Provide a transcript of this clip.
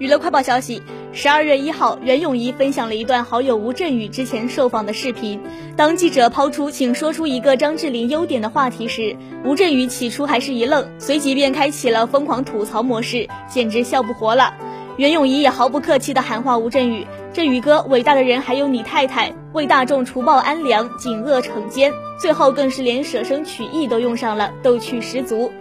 娱乐快报消息：十二月一号，袁咏仪分享了一段好友吴镇宇之前受访的视频。当记者抛出“请说出一个张智霖优点”的话题时，吴镇宇起初还是一愣，随即便开启了疯狂吐槽模式，简直笑不活了。袁咏仪也毫不客气地喊话吴镇宇：“振宇哥，伟大的人还有你太太，为大众除暴安良，警恶惩奸。”最后更是连舍生取义都用上了，逗趣十足。